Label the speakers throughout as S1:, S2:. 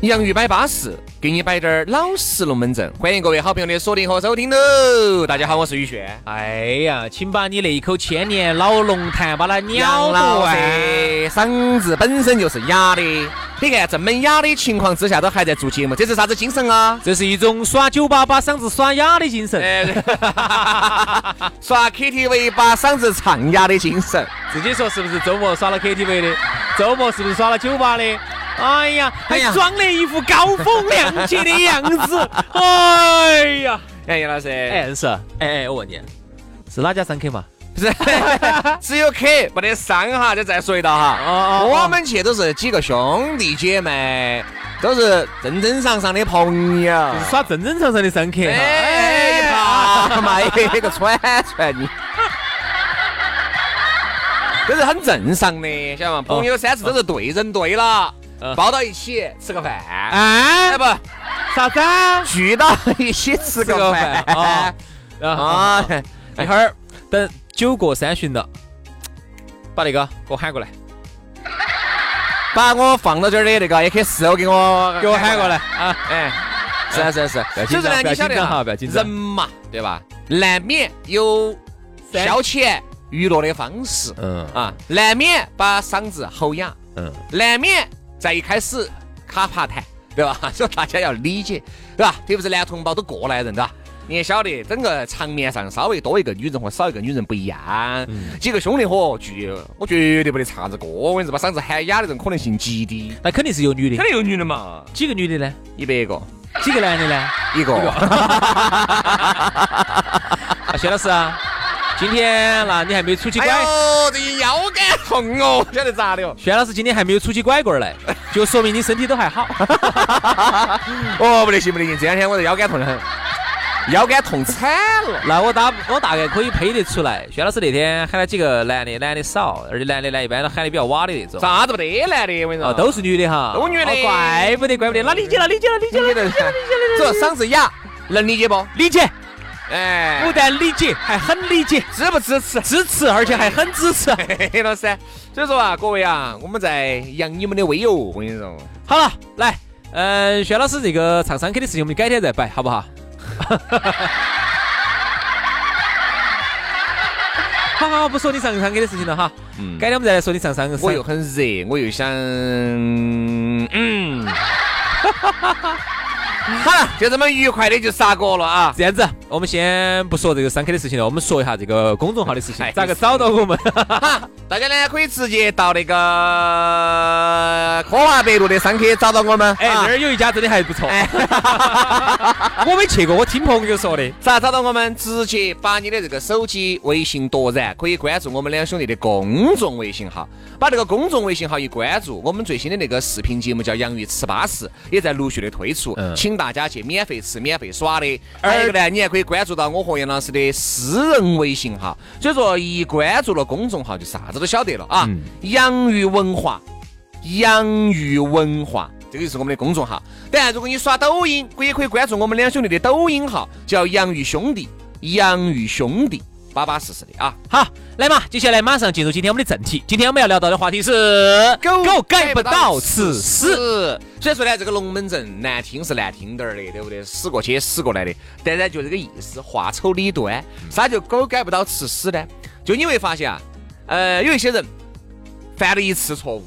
S1: 洋芋摆巴士，给你摆点儿老实龙门阵。欢迎各位好朋友的锁定和收听喽！大家好，我是宇轩。
S2: 哎呀，请把你那一口千年老龙潭把它咬
S1: 老
S2: 断。
S1: 嗓子本身就是哑的，你看这么哑的情况之下都还在做节目，这是啥子精神啊？
S2: 这是一种耍酒吧把嗓子耍哑的精神。
S1: 哎，耍 KTV 把嗓子唱哑的精神。
S2: 自己说是不是周末耍了 KTV 的？周末是不是耍了酒吧的？哎呀，还装得一副高风亮节的样子。哎呀，
S1: 哎，杨老师，
S2: 哎是，哎哎，我问你，是哪家商客嘛？
S1: 不是，只有客没得商哈，就再说一道哈。
S2: 哦哦
S1: 我们去都是几个兄弟姐妹，都是正正常常的朋友。
S2: 耍正正常常的商客哈。
S1: 哎，
S2: 呀
S1: 他 妈一个串串你，这是很正常的，晓得吗？朋友三次都是对人对了
S2: 嗯，
S1: 抱到一起吃个饭，
S2: 哎
S1: 哎，不，
S2: 啥子啊？
S1: 聚到一起吃个
S2: 饭。然后
S1: 啊，
S2: 一会儿等酒过三巡了，把那个给我喊过来，
S1: 把我放到这儿的那个 AK 四，O 给我。
S2: 给我喊过来，啊！
S1: 哎，是啊是啊是就是呢，你晓得
S2: 哈
S1: 哈
S2: 不要紧张。
S1: 人嘛，对吧？难免有消遣娱乐的方式，
S2: 嗯。
S1: 啊，难免把嗓子吼哑，
S2: 嗯，
S1: 难免在一开始卡爬谈，对吧？所以大家要理解，对吧？特别是男同胞都过来人，对吧？你也晓得，整个场面上稍微多一个女人和少一个女人不一样。几个兄弟伙聚，我绝对不得唱着歌，我跟你说，把嗓子喊哑的人可能性极低。
S2: 那肯定是有女的
S1: 肯，定有女的嘛，
S2: 几个女的呢？
S1: 一百个，
S2: 几个男的呢？
S1: 一个。
S2: 啊，薛老师啊，今天那你还没出起
S1: 哎
S2: 拐？
S1: 呦，这腰杆痛哦，晓得咋的哦？
S2: 薛老师今天还没有出去拐棍儿来，就说明你身体都还好。
S1: 哦，不得行不得行，这两天我这腰杆痛得很，腰杆痛惨了。
S2: 那我大我大概可以配得出来，薛老师那天喊了几个男的，男的少，而且男的呢一般都喊的比较瓦的那种。
S1: 啥子不得男的，我跟你说，
S2: 哦，都是女的哈，
S1: 都女的
S2: 哦怪不得，怪不得，那理解了，理解了，理解了，
S1: 理解了，这嗓子哑，能理解不？
S2: 理解，
S1: 哎
S2: 不，但理解，还很理解，
S1: 支不支持？
S2: 支持，而且还很支持。
S1: 老师，所以说啊，各位啊，我们在扬你们的威哦，我跟你说，
S2: 好了，来，嗯，薛老师这个唱商 K 的事情，我们改天再摆，好不好？好好好，不说你上商 K 的事情了哈，
S1: 嗯
S2: 改天我们再来说你上商。
S1: 我又很热，我又想，嗯，好了，就这么愉快的就杀过了啊。
S2: 这样子，我们先不说这个商 K 的事情了，我们说一下这个公众号的事情
S1: 哎，
S2: 咋个找到我们？
S1: 哈，大家呢可以直接到那个科华北路的商客找到我们。
S2: 哎，
S1: 啊
S2: 那儿有一家真的还不错，
S1: 哎，
S2: 我没去过，我听朋友说的。
S1: 咋找到我们？直接把你的这个手机微信夺然，可以关注我们两兄弟的公众微信号。把这个公众微信号一关注，我们最新的那个视频节目叫《洋芋吃巴适》，也在陆续的推出，
S2: 嗯
S1: 请大家去免费吃、免费耍的。还有一个呢，你还可以关注到我和杨老师的私人微信号。所以说，一关注了公众号，就啥子都晓得了啊！
S2: 嗯
S1: 洋芋文化。洋芋文化，这个就是我们的公众号。当然，如果你刷抖音，也可以关注我们两兄弟的抖音号，叫洋芋兄弟，洋芋兄弟，巴巴适适的啊。
S2: 好，来嘛，接下来马上进入今天我们的正题。今天我们要聊到的话题是狗改不到吃屎。
S1: 屎。所以说呢，这个龙门阵难听是难听点儿的，对不对？死过去死过来的，但是就这个意思，话丑理端。啥叫狗改不到吃屎呢？就你会发现啊，呃，有一些人犯了一次错误，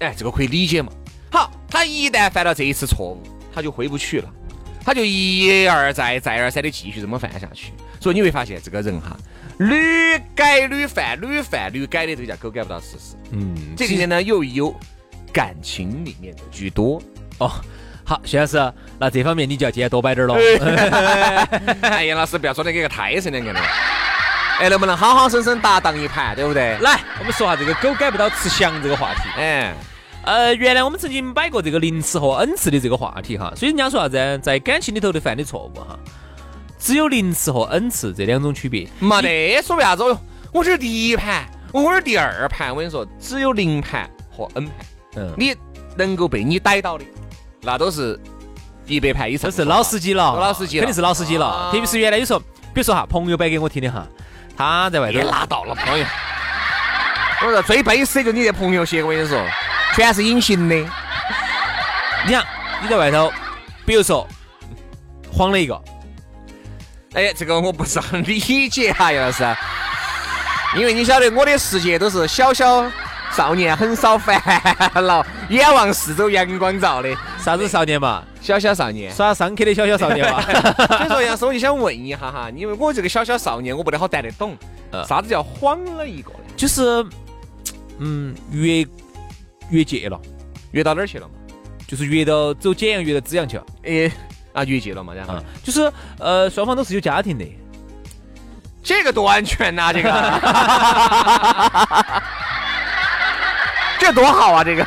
S1: 哎，这个可以理解嘛。好，他一旦犯了这一次错误，他就回不去了，他就一而再、再而三的继续这么犯下去。所以你会发现，这个人哈，屡改屡犯、屡犯屡改的，这个叫狗改不到吃屎。
S2: 嗯，
S1: 这里面呢，又有感情里面的居多，
S2: 哦，好，徐老师，那这方面你就要今天多摆点儿了。
S1: 哎，杨老师不要说的跟个胎神两个的。哎，能不能好好生生搭档一盘，对不对？
S2: 来，我们说下这个狗改不到吃翔这个话题。
S1: 哎，
S2: 呃，原来我们曾经摆过这个零次和 n 次的这个话题哈，所以人家说啥子，在感情里头的犯的错误哈，只有零次和 n 次这两种区别。
S1: 没得说为啥子，我这是第一盘，我这是第二盘，我跟你说，只有零盘和 n 盘。
S2: 嗯，
S1: 你能够被你逮到的，那都是一百盘以上，
S2: 都是老司机了，
S1: 老司机
S2: 肯定是老司机了。特别是原来有时候，比如说哈，朋友摆给我听的哈，他在外头
S1: 别拿到了朋友。我说最背死就你这朋友些，我跟你说，全是隐形的。
S2: 你看你在外头，比如说晃了一个，
S1: 哎，这个我不是很 理解哈，杨老师，因为你晓得我的世界都是小小少年很少烦恼，眼望四周阳光照的
S2: 啥子少年嘛，
S1: 小小少年。
S2: 耍上课的小小少年嘛。
S1: 所以说，杨老师，我就想问一下哈，因为我这个小小少年，我不得好带得懂，
S2: 嗯
S1: 啥子叫晃了一个呢？
S2: 就是，嗯，越越界了，
S1: 越到哪儿去了嘛？
S2: 就是越到走简阳，越到资阳去了。
S1: 哎，啊，越界了嘛？然后
S2: 啊，就是呃，双方都是有家庭的。
S1: 这个多安全呐、这个，这多好啊！这个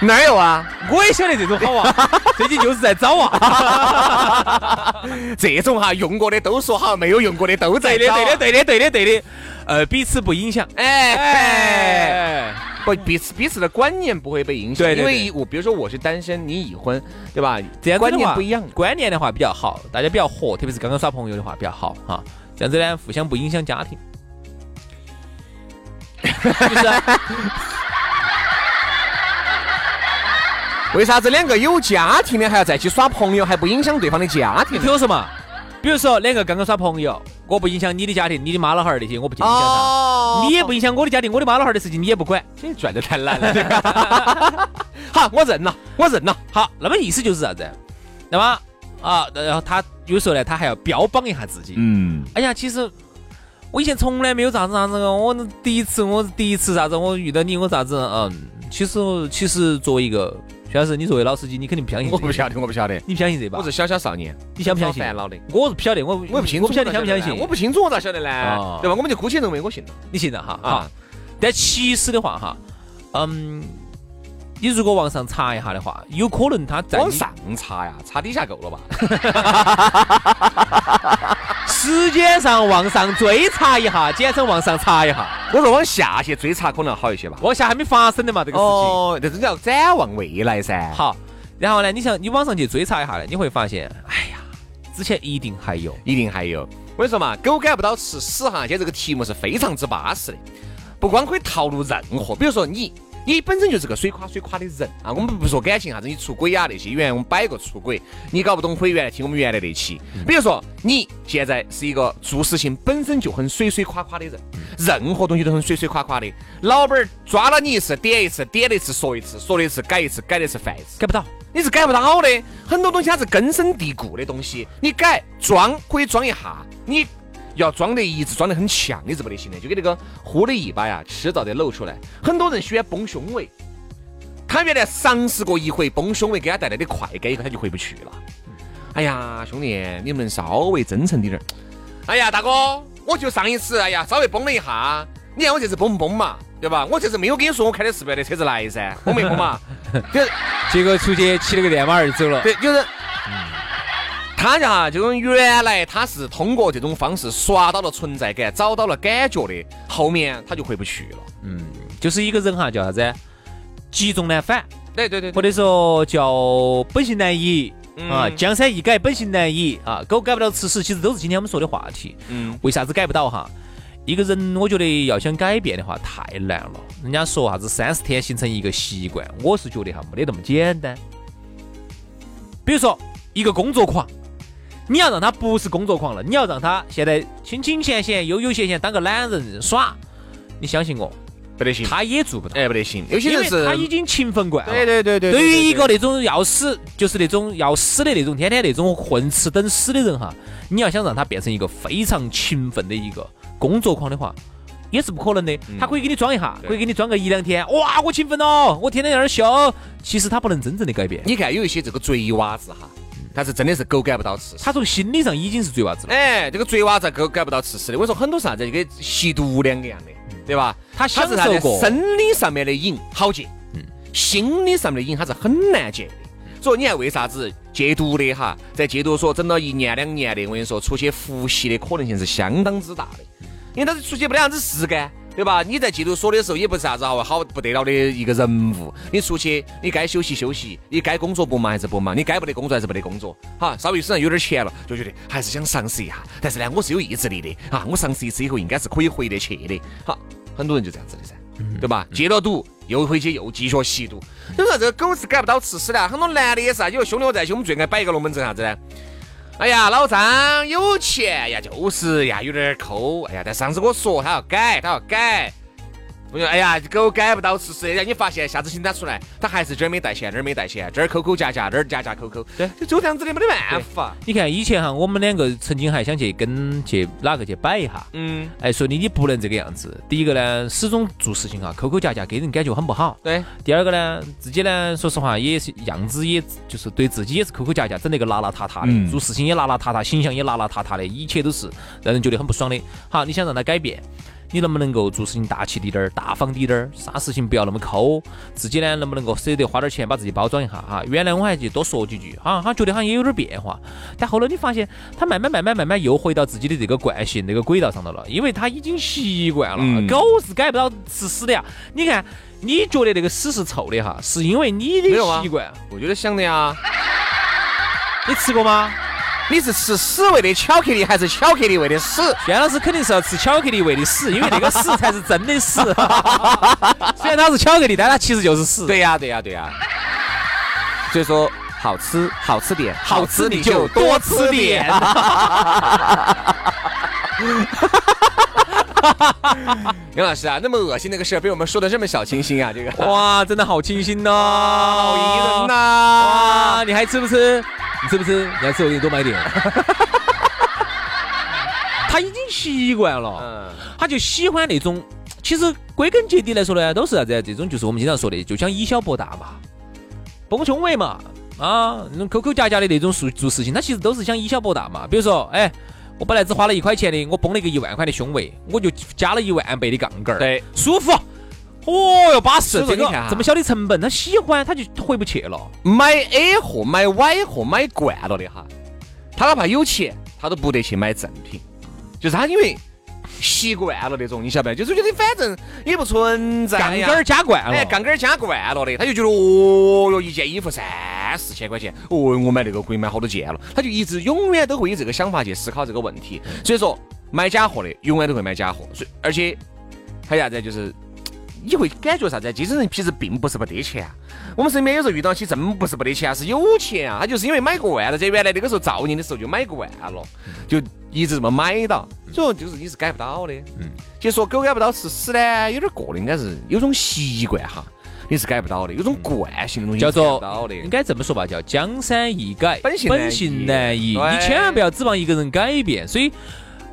S1: 哪儿有啊？
S2: 我也晓得这种好啊，最近就是在找啊。
S1: 这种哈用过的都说好，没有用过的都在
S2: 对的，对的，对的，对的，对的。呃，彼此不影响。
S1: 哎哎，
S2: 哎，
S1: 不彼此彼此的观念不会被影响，
S2: 对对对
S1: 因为我比如说我是单身，你已婚，对吧？
S2: 这样
S1: 观念不一样。
S2: 观念的话比较好，大家比较和，特别是刚刚耍朋友的话比较好哈。这样子呢，互相不影响家庭。就 是
S1: 为啥子两个有家庭的还要在一起耍朋友，还不影响对方的家庭
S2: 你？听我说嘛，比如说两个刚刚耍朋友，我不影响你的家庭，你的妈老汉儿那些我不去影响他，
S1: 哦
S2: 你也不影响我的家庭，我的妈老汉儿的事情你也不管。
S1: 这赚得太难了。这个好，我认了，我认了。
S2: 好，那么意思就是啥子？那么啊，然后他有时候呢，他还要标榜一下自己。
S1: 嗯，
S2: 哎呀，其实我以前从来没有啥子啥子哦，我第一次我第一次啥子，我遇到你我啥子嗯，其实其实作为一个薛老师，你作为老司机，你肯定不相信。
S1: 我不晓得，我不晓得，
S2: 你不相信这吧？
S1: 我是小小少年，
S2: 你相不相信？
S1: 烦恼的。
S2: 我是不晓得，我
S1: 我也不清楚，
S2: 我不晓得相不相信。
S1: 我不清楚，我咋晓得呢
S2: 哦？
S1: 对吧？我们就姑且认为我信了
S2: 你信了哈
S1: 啊
S2: 好。但其实的话哈，嗯，你如果往上查一下的话，有可能他在
S1: 往上查呀，查底下够了吧？
S2: 时间上往上追查一下，简称往上查一下。
S1: 我说往下去追查可能好一些吧。
S2: 往下还没发生的嘛，这个事情。
S1: 哦，这真叫展望未来噻。
S2: 好，然后呢，你想你往上去追查一下呢，你会发现，哎呀，之前一定还有。
S1: 一定还有。我跟你说嘛，狗改不到吃屎哈，今天这个题目是非常之巴适的，不光可以套路任何，比如说你。你本身就是个水垮水垮的人啊！我们不说感情啥子，你出轨啊那些，原来我们摆过出轨，你搞不懂可以原来听我们原来那期。比如说你现在是一个做事情本身就很水水垮垮的人，任何东西都很水水垮垮的，老板儿抓了你一次，点一次，点了一次，说一次，说了一次，改一次，改了一次，犯一次。
S2: 改不到，
S1: 你是改不到的。很多东西它是根深蒂固的东西，你改装可以装一下，你要装得一直装得很强，你是不得行的。就跟那个呼的一把呀，迟早得露出来。很多人喜欢崩胸围，他原来尝试过一回崩胸围给他带来的快感，以后他就回不去了。哎呀，兄弟，你能不能稍微真诚滴点儿？哎呀，大哥，我就上一次，哎呀，稍微崩了一下，你看我这次崩不崩嘛？对吧？我这次没有跟你说我开的是别的车子来噻，崩没崩嘛？就是
S2: 结果出去骑了个电马儿就走了。
S1: 对，就是。他家哈，就跟原来他是通过这种方式刷到了存在感，找到了感觉的，后面他就回不去了。
S2: 嗯，就是一个人哈，叫啥子？积重难返，
S1: 对对对
S2: 或者说叫本性难移啊，
S1: 嗯
S2: 江山易改，本性难移啊。狗改不了吃屎，其实都是今天我们说的话题。
S1: 嗯，
S2: 为啥子改不到哈？一个人我觉得要想改变的话太难了。人家说啥子三十天形成一个习惯，我是觉得哈没得那么简单。比如说一个工作狂，你要让他不是工作狂了，你要让他现在清清闲闲、悠悠闲闲当个懒人耍，你相信我，
S1: 不得行，
S2: 他也做不到。
S1: 哎不得行。有些人是，
S2: 他已经勤奋惯了。
S1: 对对对对。
S2: 对于一个那种要死，就是那种要死的那种，天天那种混吃等死的人哈，你要想让他变成一个非常勤奋的一个工作狂的话，也是不可能的。
S1: 嗯
S2: 他可以给你装一下，可以给你装个一两天，哇，我勤奋了，我天天在那儿修。其实他不能真正的改变，
S1: 你看有一些这个贼娃子哈，但是真的是狗改不到吃屎。
S2: 他从心理上已经是贼娃子了。
S1: 哎，这个贼娃子狗改不到吃屎的。我说很多啥子，就跟吸毒两个样的，对吧？
S2: 他享
S1: 是
S2: 受过
S1: 生理上面的瘾好戒，嗯，心理上面的瘾他是很难戒的。所以你看为啥子戒毒的哈，在戒毒所整了一年两年的，我跟你说，出去服刑的可能性是相当之大的，因为他是出去没得啥子事干。对吧？你在戒毒所的时候也不是啥子好好不得了的一个人物，你出去你该休息休息，你该工作不忙还是不忙，你该不得工作还是不得工作，哈，稍微身上有点钱了，就觉得还是想尝试一下。但是呢，我是有意志力的啊，我尝试一次以后应该是可以回得去的。好，很多人就这样子的噻，对吧？戒了毒又回去又继续吸毒，你说这个狗是改不到吃屎的。很多男的也是啊，有兄弟我在一起，我们最爱摆一个龙门阵啥子呢？哎呀，老张有钱呀，就是呀有点抠，哎呀，但上次我说他要改，他要改。我说，哎呀，狗改不到吃屎，让你发现下次请他出来，他还是这儿没带钱，那儿没带钱，这儿抠抠夹夹，那儿夹夹抠抠，
S2: 对，
S1: 就就这样子的，没得办法。
S2: 你看以前哈，我们两个曾经还想去跟去哪个去摆一下，
S1: 嗯，
S2: 哎，说你你不能这个样子。第一个呢，始终做事情哈，抠抠夹夹，给人感觉很不好。
S1: 对，
S2: 第二个呢，自己呢，说实话也是样子，也就是对自己也是抠抠夹夹，整那个邋邋遢遢的，
S1: 嗯
S2: 做事情也邋邋遢遢，形象也邋邋遢遢的，一切都是让人觉得很不爽的。好，你想让他改变，你能不能够做事情大气滴点儿，大方滴点儿，啥事情不要那么抠，自己呢能不能够舍得花点钱把自己包装一下哈？原来我还去多说几句，哈，他觉得好像也有点变化，但后来你发现他慢慢慢慢慢慢又回到自己的这个惯性、这个轨道上头了，因为他已经习惯了，狗是改不到吃屎的呀。你看，你觉得那个屎是臭的哈，是因为你的习惯，
S1: 我觉得想的呀，
S2: 你吃过吗？
S1: 你是吃屎味的巧克力，还是巧克力味的屎？
S2: 轩老师肯定是要吃巧克力味的屎，因为那个屎才是真的屎。虽然它是巧克力，但它其实就是屎。
S1: 对呀，对呀，对呀。所以说，好吃好吃点，
S2: 好吃你就多吃点。
S1: 杨老师啊，那么恶心那个事儿被我们说的这么小清新啊，这个
S2: 哇，真的好清新呐、
S1: 好宜人呐。
S2: 哇，你还吃不吃？你吃不吃？你要吃我给你多买点。他已经习惯了，
S1: 嗯，
S2: 他就喜欢那种。其实归根结底来说呢，都是啥子啊？这种就是我们经常说的，就想以小博大嘛，崩胸围嘛，啊，那种抠抠夹夹的那种做做事情，他其实都是想以小博大嘛。比如说，哎，我本来只花了一块钱的，我崩了一个一万块的胸围，我就加了一万倍的杠杆儿，
S1: 对，
S2: 舒服。哦哟，巴适！这个这么小的成本，他喜欢他就回不去了。
S1: 买 A 货、买 Y 货买惯了的哈，他哪怕有钱，他都不得去买正品，就是他因为习惯了那种，你晓得不？就是觉得反正也不存在呀
S2: 杠杆儿加惯了，
S1: 哎，杠杆儿加惯了的，他就觉得哦哟，一件衣服三四千块钱，哦，我买那个可以买好多件了，他就一直永远都会以这个想法去思考这个问题。所以说，买假货的永远都会买假货，所以而且还有啥子，就是你会感觉啥子？这种人其实并不是不得钱啊。我们身边有时候遇到些真不是不得钱啊，是有钱啊，他就是因为买惯了，在原来那个时候造孽的时候就买惯了，就一直这么买到，所以说就是你是改不到的。嗯，其实说狗改不到吃屎呢，有点过了，应该是有种习惯哈，你是改不到的，有种惯性的东西
S2: 叫做。应该这么说吧，叫江山易改，
S1: 本性难移。
S2: 你千万不要指望一个人改变。所以，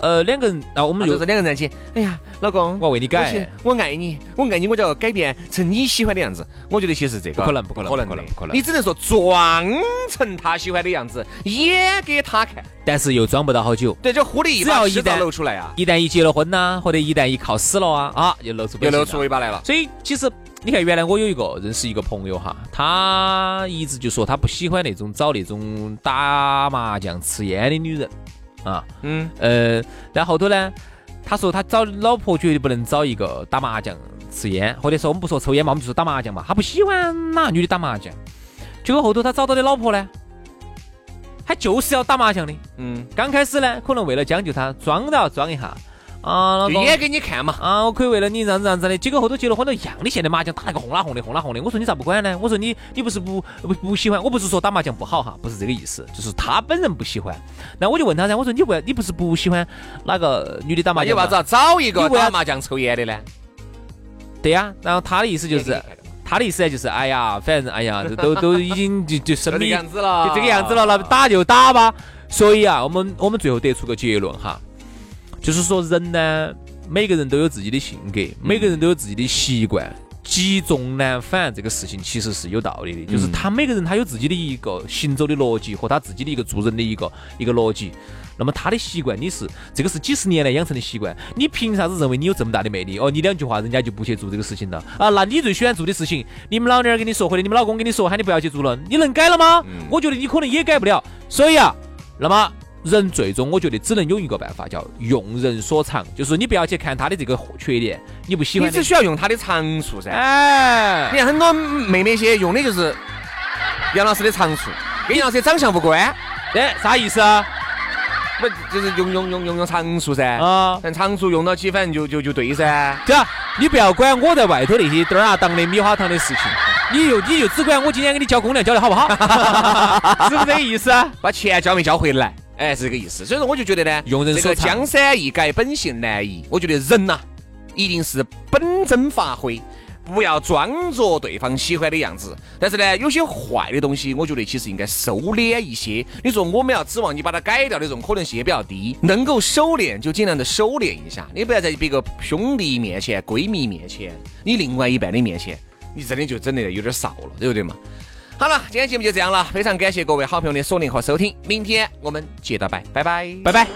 S2: 呃，两个人，那我们就
S1: 是两个人在一起，哎呀，老公，
S2: 我要为你改
S1: 我爱你，我爱你，我就要改变成你喜欢的样子。我觉得其实这个
S2: 不可能不可能
S1: 可能
S2: 不可能不可能
S1: 你只能说装成他喜欢的样子，演给他看。
S2: 但是又装不到好久。
S1: 对，就忽的一
S2: 只要一旦
S1: 露出来啊，
S2: 一旦一结了婚呐、或者一旦一靠死了啊，啊，又露出
S1: 又露出尾巴来了。
S2: 所以其实你看，原来我有一个认识一个朋友哈，他一直就说他不喜欢那种找那种打麻将、吃烟的女人啊。
S1: 嗯，
S2: 呃，然后头呢，他说他找老婆绝对不能找一个打麻将、吃烟，或者说我们不说抽烟嘛，我们就说打麻将嘛。他不喜欢哪个女的打麻将，结果后头他找到的老婆呢，他就是要打麻将的。
S1: 嗯，
S2: 刚开始呢，可能为了将就他，装都要装一下啊，老公。
S1: 就演给你看嘛。
S2: 啊，我可以为了你这样子这样子的，结果后头结了婚都一样的，现在麻将打那个轰啦轰的轰啦轰的。我说你咋不管呢？我说你你不是不不不喜欢？我不是说打麻将不好哈，不是这个意思，就是他本人不喜欢。那我就问他噻，我说你为你不是不喜欢哪个女的打麻将
S1: 你为啥子要找一个打麻将抽烟的呢？
S2: 对呀、然后他的意思就是他的意思呢就是，哎呀，反正哎呀，都都已经就就生理
S1: 样子了，
S2: 就这个样子了，那打就打吧。所以啊，我们我们最后得出个结论哈，就是说人呢，每个人都有自己的性格，每个人都有自己的习惯。积重难返这个事情其实是有道理的，就是他每个人他有自己的一个行走的逻辑和他自己的一个做人的一个一个逻辑。那么他的习惯你是这个是几十年来养成的习惯，你凭啥子认为你有这么大的魅力？哦，你两句话人家就不去做这个事情了啊？那你最喜欢做的事情，你们老娘跟你说或者你们老公跟你说喊你不要去做了，你能改了吗？我觉得你可能也改不了。所以啊，那么。人最终，我觉得只能有一个办法，叫用人所长，就是你不要去看他的这个缺点，你不喜欢，
S1: 你只需要用他的长处噻。哎，你看很多妹妹些用的就是杨老师的长处，跟杨老师长相无关。
S2: 哎，啥意思啊？
S1: 不就是用用用用用长处噻？啊，但长处用到起，反正就就就对噻。
S2: 对啊，你不要管我在外头那些灯儿啊、当的米花糖的事情，你就你就只管我今天给你交公粮交的好不好？是不是这个意思啊？
S1: 把钱交没交回来？哎，是这个意思，所以说我就觉得呢，
S2: 用人
S1: 这个江山易改，本性难移。我觉得人呐，一定是本真发挥，不要装作对方喜欢的样子。但是呢，有些坏的东西，我觉得其实应该收敛一些。你说我们要指望你把它改掉的这种可能性也比较低，能够收敛就尽量的收敛一下。你不要在别个兄弟面前、闺蜜面前、你另外一半的面前，你真的就整的有点少了，对不对嘛？好了，今天节目就这样了，非常感谢各位好朋友的锁定和收听，明天我们接着拜，拜拜，
S2: 拜拜。